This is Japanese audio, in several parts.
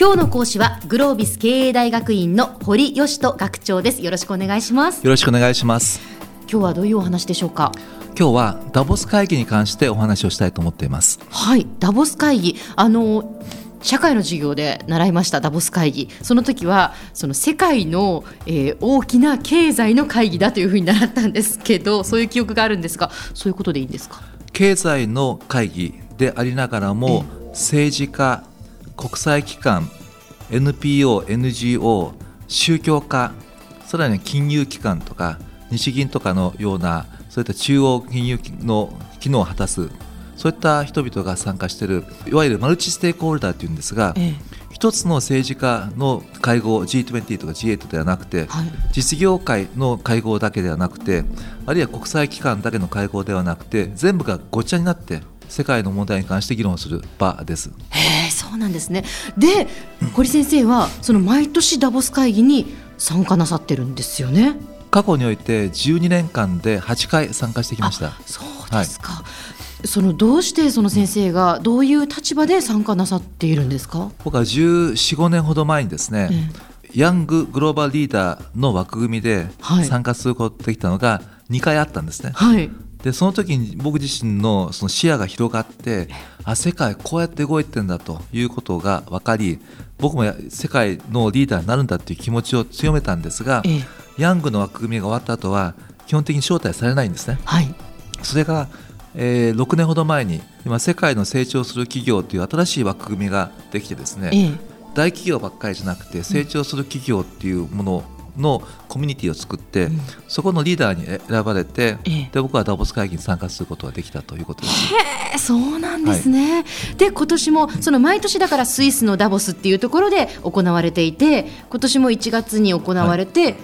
今日の講師はグロービス経営大学院の堀義人学長です。よろしくお願いします。よろしくお願いします。今日はどういうお話でしょうか？今日はダボス会議に関してお話をしたいと思っています。はいダボス会議。あの社会の授業で習いましたダボス会議。その時はその世界の、えー、大きな経済の会議だというふうに習ったんですけどそういう記憶があるんですがそういうことでいいんですか？経済の会議でありながらも政治家国際機関 NPO、NGO 宗教家さらに金融機関とか日銀とかのようなそういった中央金融の機能を果たすそういった人々が参加しているいわゆるマルチステークホルダーというんですが、ええ、一つの政治家の会合 G20 とか G8 ではなくて、はい、実業界の会合だけではなくてあるいは国際機関だけの会合ではなくて全部がごっちゃになって世界の問題に関して議論する場です。へえそうなんですね。で堀先生はその毎年ダボス会議に参加なさってるんですよね。過去において12年間で8回参加してきました。そうですか、はい、そのどうしてその先生がどういう立場で参加なさっているんですか？僕は1415年ほど前にですね、ええ、ヤンググローバルリーダーの枠組みで参加することができたのが2回あったんですね、はい、でその時に僕自身のその視野が広がってあ世界こうやって動いてるんだということが分かり僕も世界のリーダーになるんだっていう気持ちを強めたんですが、ええ、ヤングの枠組みが終わった後は基本的に招待されないんですね。はい、それがえー、6年ほど前に今世界の成長する企業という新しい枠組みができてですね、ええ、大企業ばっかりじゃなくて成長する企業っていうもののコミュニティを作って、うん、そこのリーダーに選ばれて、ええ、で僕はダボス会議に参加することができたということです。へそうなんですね。はい、で今年もその毎年だからスイスのダボスっていうところで行われていて今年も1月に行われて、はい、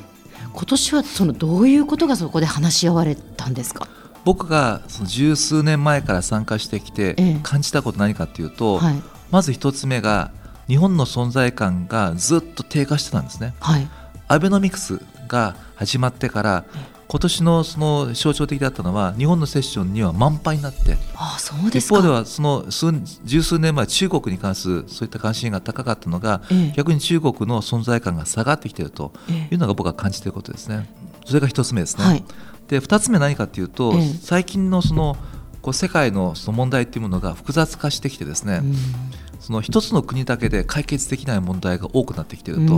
今年はそのどういうことがそこで話し合われたんですか？僕がその十数年前から参加してきて感じたこと何かというと、えはい、まず一つ目が日本の存在感がずっと低下してたんですね。はいアベノミクスが始まってから今年のその象徴的だったのは日本のセッションには満杯になって。あそうです一方ではその数十数年前中国に関するそういった関心が高かったのが、ええ、逆に中国の存在感が下がってきているというのが僕は感じていることですね。それが一つ目ですね。はい、で二つ目何かというと、え、最近のそのこう世界のその問題というものが複雑化してきてですね、うんその一つの国だけで解決できない問題が多くなってきていると。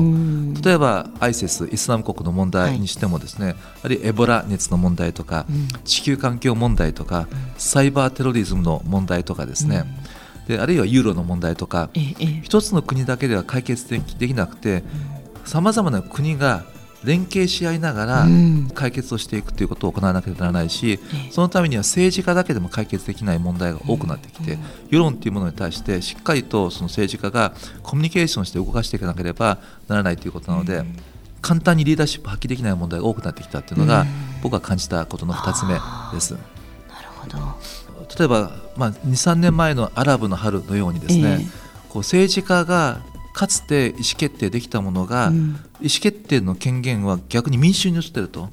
例えば ISIS イスラム国の問題にしてもですね、はい、あるいはエボラ熱の問題とか、うん、地球環境問題とか、うん、サイバーテロリズムの問題とかですね、うん、であるいはユーロの問題とか、ええ、一つの国だけでは解決できなくてさまざまな国が連携し合いながら解決をしていくということを行わなければならないし、そのためには政治家だけでも解決できない問題が多くなってきて、世論というものに対してしっかりとその政治家がコミュニケーションして動かしていかなければならないということなので、簡単にリーダーシップ発揮できない問題が多くなってきたというのが、僕が感じたことの2つ目です。なるほど。例えば、まあ、23年前のアラブの春のようにですね、こう政治家がかつて意思決定できたものが、うん、意思決定の権限は逆に民衆に移っていると。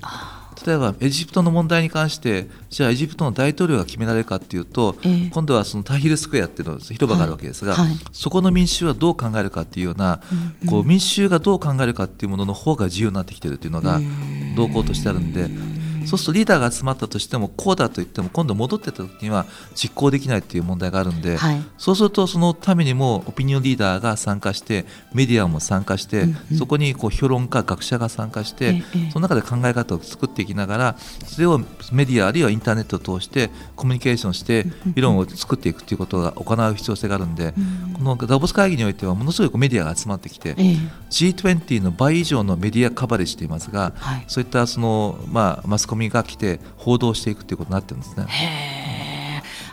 例えばエジプトの問題に関してじゃあエジプトの大統領が決められるかというと、えー、今度はそのタヒルスクエアっていうの広場があるわけですが、はい。はい、そこの民衆はどう考えるかっていうような、うん、こう民衆がどう考えるかっていうものの方が重要になってきてるっていうのが動向としてあるんで。そうするとリーダーが集まったとしてもこうだと言っても今度戻ってた時には実行できないっていう問題があるんで、はい、そうするとそのためにもオピニオンリーダーが参加してメディアも参加して、うんうん、そこにこう評論家学者が参加して、その中で考え方を作っていきながらそれをメディアあるいはインターネットを通してコミュニケーションして議論を作っていくということが行う必要性があるんで、このダボス会議においてはものすごいメディアが集まってきて、G20 の倍以上のメディアカバレッジしていますが、はい、そういったその、まあ、マスコミが来て報道していくということになってるんですね。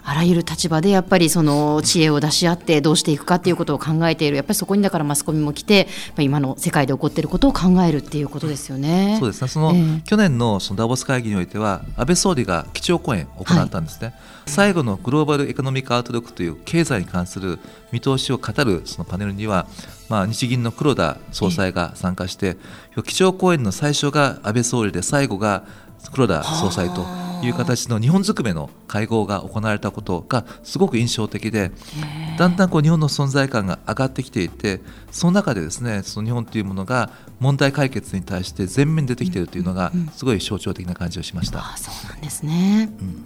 あらゆる立場でやっぱりその知恵を出し合ってどうしていくかっていうことを考えている。やっぱりそこにだからマスコミも来て今の世界で起こっていることを考えるっていうことですよね。そうですね。その、えー、去年のそのダボス会議においては安倍総理が基調講演を行ったんですね、はい、最後のグローバルエコノミックアウトロックという経済に関する見通しを語るそのパネルにはまあ、日銀の黒田総裁が参加して、基調講演の最初が安倍総理で最後が黒田総裁という形の日本ずくめの会合が行われたことがすごく印象的でだんだんこう日本の存在感が上がってきていてその中でですねその日本というものが問題解決に対して前面に出てきているというのがすごい象徴的な感じをしました。うんうん、あそうなんですね、うん、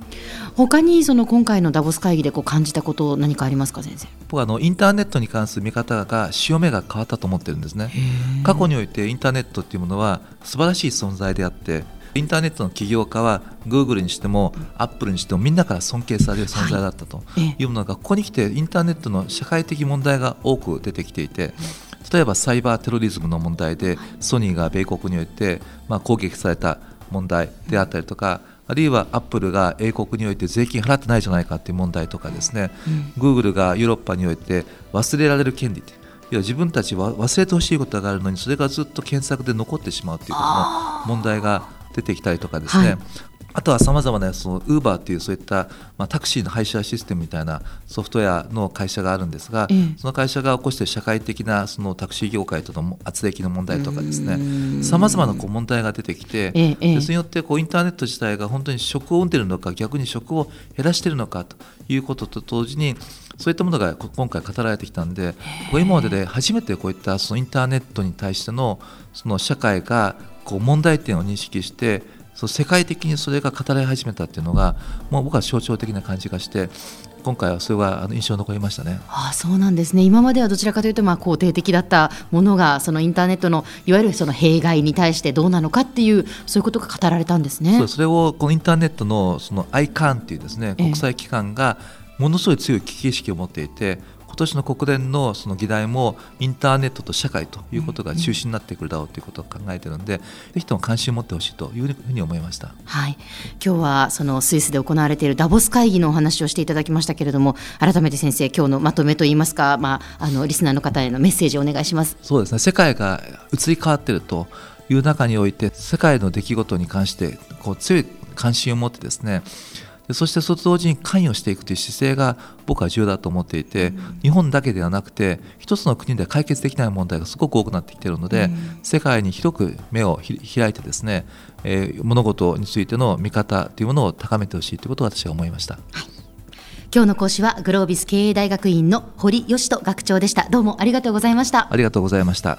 他にその今回のダボス会議でこう感じたこと何かありますか先生？僕はあのインターネットに関する見方が潮目が変わったと思ってるんですね。過去においてインターネットっていうものは素晴らしい存在であってインターネットの起業家はグーグルにしてもアップルにしてもみんなから尊敬される存在だったというものがここに来てインターネットの社会的問題が多く出てきていて例えばサイバーテロリズムの問題でソニーが米国においてま攻撃された問題であったりとかあるいはアップルが英国において税金払ってないじゃないかという問題とかですね、グーグルがヨーロッパにおいて忘れられる権利いや自分たちは忘れてほしいことがあるのにそれがずっと検索で残ってしまうということの問題が出てきたりとかですね、はい、あとはさまざまなそのウーバーというそういった、まあ、タクシーの配車システムみたいなソフトウェアの会社があるんですが、その会社が起こしている社会的なそのタクシー業界との圧力の問題とかですね。さまざまなこう問題が出てきて、ええ、それによってこうインターネット自体が本当に職を生んでいるのか逆に職を減らしているのかということと同時にそういったものが今回語られてきたんで今までで初めてこういったそのインターネットに対してのその社会がこう問題点を認識してそう世界的にそれが語られ始めたっていうのがもう僕は象徴的な感じがして今回はそれは印象に残りましたね。ああそうなんですね。今まではどちらかというとまあ肯定的だったものがそのインターネットのいわゆるその弊害に対してどうなのかっていうそういうことが語られたんですね。そそれをこのインターネットのその ICANN っていうですね国際機関がものすごい強い危機意識を持っていて、今年の国連のその議題もインターネットと社会ということが中心になってくるだろうということを考えているので、ぜひとも関心を持ってほしいというふうに思いました。はい、今日はそのスイスで行われているダボス会議のお話をしていただきましたけれども、改めて先生今日のまとめといいますか、まああのリスナーの方へのメッセージをお願いします。そうですね。世界が移り変わっているという中において、世界の出来事に関してこう強い関心を持ってですね。でそしてそれと同時に関与していくという姿勢が僕は重要だと思っていて、うん、日本だけではなくて一つの国で解決できない問題がすごく多くなってきているので、うん、世界に広く目を開いてですね、えー、物事についての見方というものを高めてほしいということを私は思いました。はい。今日の講師はグロービス経営大学院の堀義人学長でした。どうもありがとうございました。ありがとうございました